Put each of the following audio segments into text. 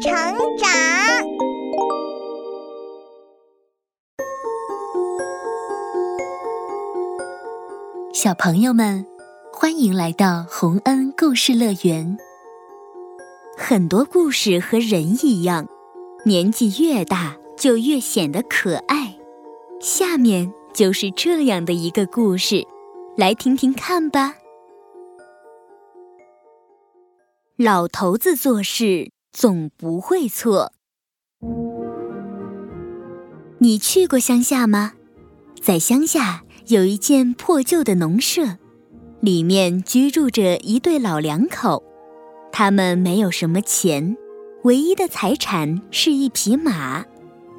成长。小朋友们，欢迎来到洪恩故事乐园。很多故事和人一样，年纪越大就越显得可爱。下面就是这样的一个故事，来听听看吧。老头子做事总不会错。你去过乡下吗？在乡下有一间破旧的农舍，里面居住着一对老两口。他们没有什么钱，唯一的财产是一匹马，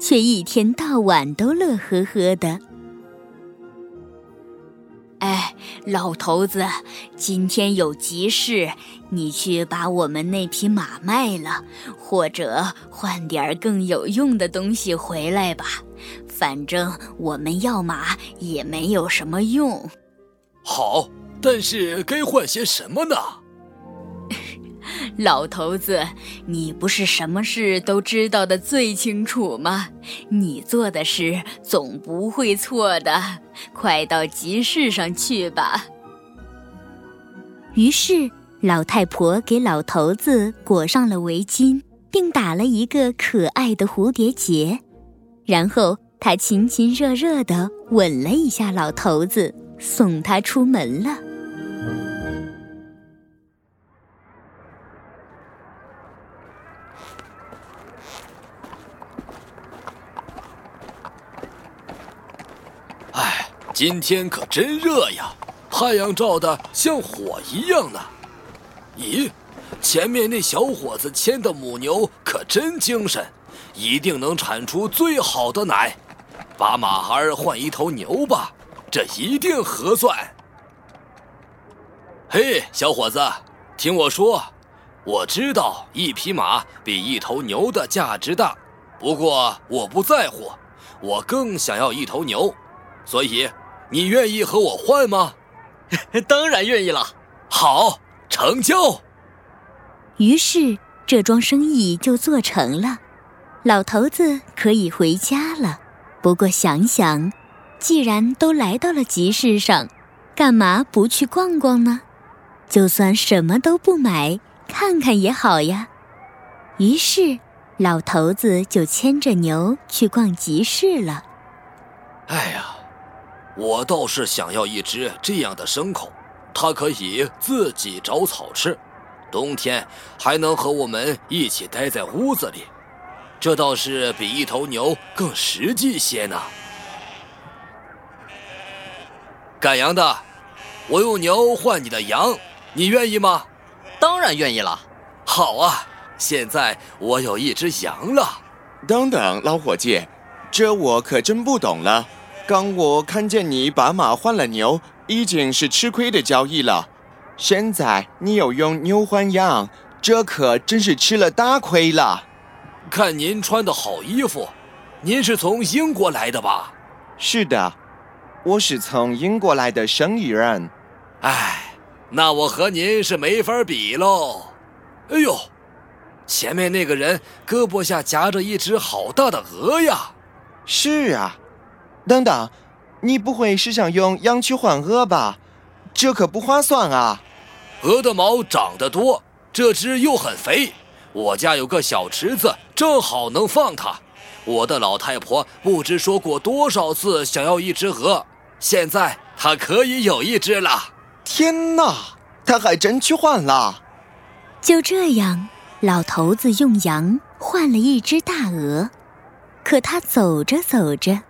却一天到晚都乐呵呵的。哎，老头子，今天有急事，你去把我们那匹马卖了，或者换点更有用的东西回来吧。反正我们要马也没有什么用。好，但是该换些什么呢？老头子，你不是什么事都知道的最清楚吗？你做的事总不会错的，快到集市上去吧。于是，老太婆给老头子裹上了围巾，并打了一个可爱的蝴蝶结，然后她亲亲热热地吻了一下老头子，送他出门了。今天可真热呀，太阳照的像火一样呢。咦，前面那小伙子牵的母牛可真精神，一定能产出最好的奶。把马儿换一头牛吧，这一定合算。嘿，小伙子，听我说，我知道一匹马比一头牛的价值大，不过我不在乎，我更想要一头牛。所以，你愿意和我换吗？当然愿意了。好，成交。于是，这桩生意就做成了，老头子可以回家了。不过想想，既然都来到了集市上，干嘛不去逛逛呢？就算什么都不买，看看也好呀。于是，老头子就牵着牛去逛集市了。哎呀！我倒是想要一只这样的牲口，它可以自己找草吃，冬天还能和我们一起待在屋子里，这倒是比一头牛更实际些呢。赶羊的，我用牛换你的羊，你愿意吗？当然愿意了。好啊，现在我有一只羊了。等等，老伙计，这我可真不懂了。刚我看见你把马换了牛，已经是吃亏的交易了。现在你又用牛换羊，这可真是吃了大亏了。看您穿的好衣服，您是从英国来的吧？是的，我是从英国来的生意人。哎，那我和您是没法比喽。哎呦，前面那个人胳膊下夹着一只好大的鹅呀！是啊。等等，你不会是想用羊去换鹅吧？这可不划算啊！鹅的毛长得多，这只又很肥。我家有个小池子，正好能放它。我的老太婆不知说过多少次想要一只鹅，现在她可以有一只了。天哪，他还真去换了！就这样，老头子用羊换了一只大鹅。可他走着走着。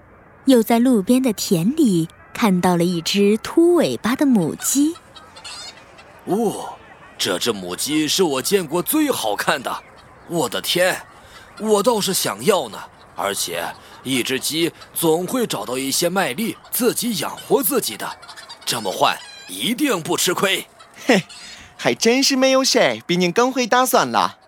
又在路边的田里看到了一只秃尾巴的母鸡。哦，这只母鸡是我见过最好看的。我的天，我倒是想要呢。而且，一只鸡总会找到一些麦粒，自己养活自己的。这么换，一定不吃亏。嘿，还真是没有谁比您更会打算了。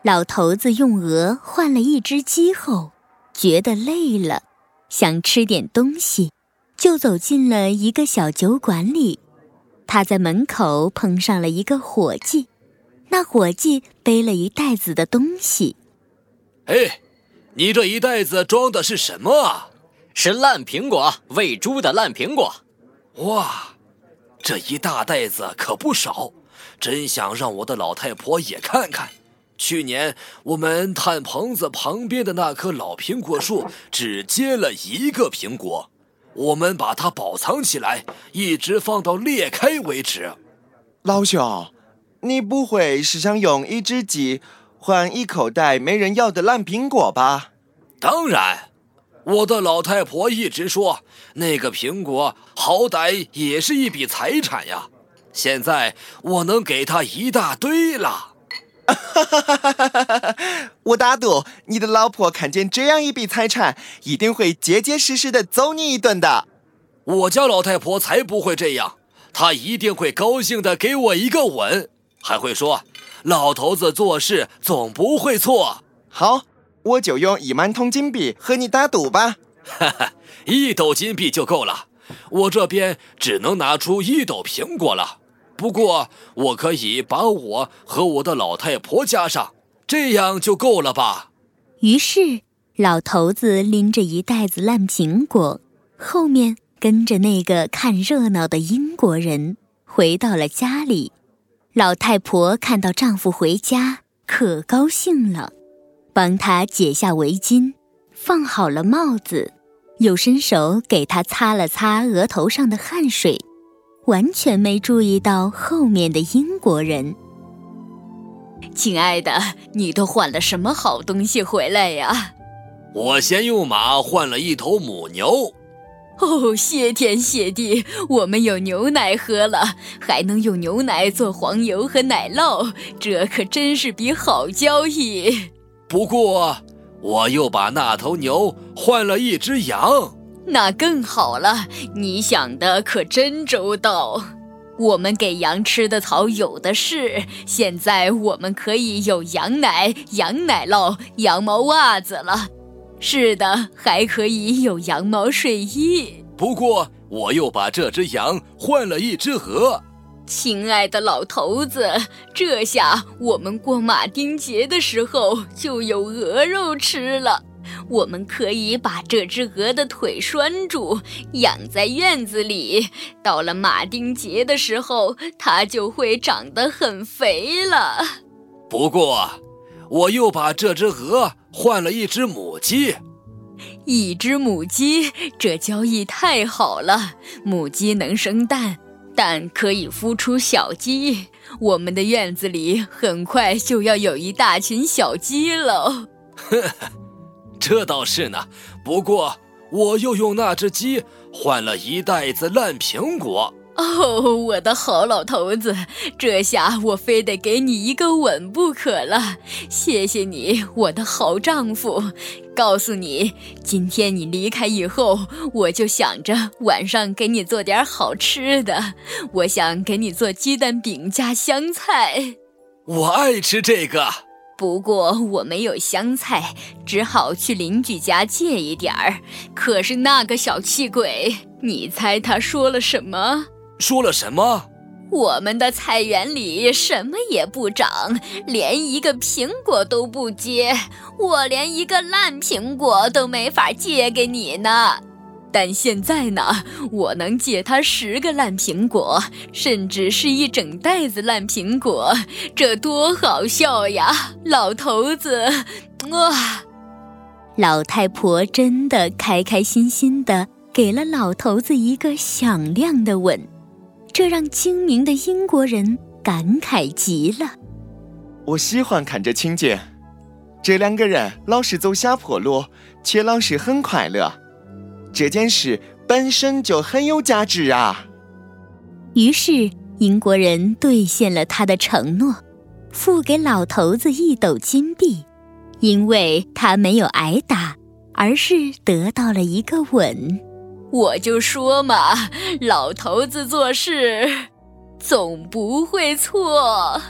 老头子用鹅换了一只鸡后，觉得累了。想吃点东西，就走进了一个小酒馆里。他在门口碰上了一个伙计，那伙计背了一袋子的东西。哎，你这一袋子装的是什么啊？是烂苹果，喂猪的烂苹果。哇，这一大袋子可不少，真想让我的老太婆也看看。去年我们炭棚子旁边的那棵老苹果树 只结了一个苹果，我们把它保藏起来，一直放到裂开为止。老兄，你不会是想用一只鸡换一口袋没人要的烂苹果吧？当然，我的老太婆一直说那个苹果好歹也是一笔财产呀。现在我能给她一大堆了。哈哈哈哈哈哈！我打赌，你的老婆看见这样一笔财产，一定会结结实实的揍你一顿的。我家老太婆才不会这样，她一定会高兴的给我一个吻，还会说：“老头子做事总不会错。”好，我就用一万桶金币和你打赌吧。哈哈，一斗金币就够了，我这边只能拿出一斗苹果了。不过，我可以把我和我的老太婆加上，这样就够了吧？于是，老头子拎着一袋子烂苹果，后面跟着那个看热闹的英国人，回到了家里。老太婆看到丈夫回家，可高兴了，帮他解下围巾，放好了帽子，又伸手给他擦了擦额头上的汗水。完全没注意到后面的英国人。亲爱的，你都换了什么好东西回来呀？我先用马换了一头母牛。哦，谢天谢地，我们有牛奶喝了，还能用牛奶做黄油和奶酪，这可真是笔好交易。不过，我又把那头牛换了一只羊。那更好了，你想的可真周到。我们给羊吃的草有的是，现在我们可以有羊奶、羊奶酪、羊毛袜子了。是的，还可以有羊毛睡衣。不过，我又把这只羊换了一只鹅。亲爱的老头子，这下我们过马丁节的时候就有鹅肉吃了。我们可以把这只鹅的腿拴住，养在院子里。到了马丁节的时候，它就会长得很肥了。不过，我又把这只鹅换了一只母鸡。一只母鸡，这交易太好了。母鸡能生蛋，蛋可以孵出小鸡。我们的院子里很快就要有一大群小鸡了。呵呵。这倒是呢，不过我又用那只鸡换了一袋子烂苹果。哦，我的好老头子，这下我非得给你一个吻不可了。谢谢你，我的好丈夫。告诉你，今天你离开以后，我就想着晚上给你做点好吃的。我想给你做鸡蛋饼加香菜。我爱吃这个。不过我没有香菜，只好去邻居家借一点儿。可是那个小气鬼，你猜他说了什么？说了什么？我们的菜园里什么也不长，连一个苹果都不结。我连一个烂苹果都没法借给你呢。但现在呢，我能借他十个烂苹果，甚至是一整袋子烂苹果，这多好笑呀，老头子！哇，老太婆真的开开心心的给了老头子一个响亮的吻，这让精明的英国人感慨极了。我喜欢看这情节，这两个人老是走下坡路，却老是很快乐。这件事本身就很有价值啊！于是英国人兑现了他的承诺，付给老头子一斗金币，因为他没有挨打，而是得到了一个吻。我就说嘛，老头子做事总不会错。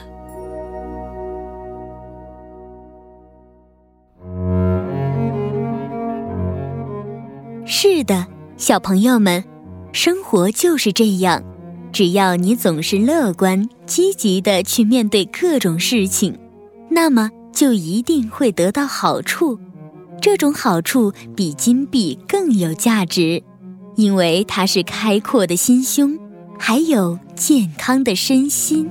是的，小朋友们，生活就是这样，只要你总是乐观、积极的去面对各种事情，那么就一定会得到好处。这种好处比金币更有价值，因为它是开阔的心胸，还有健康的身心。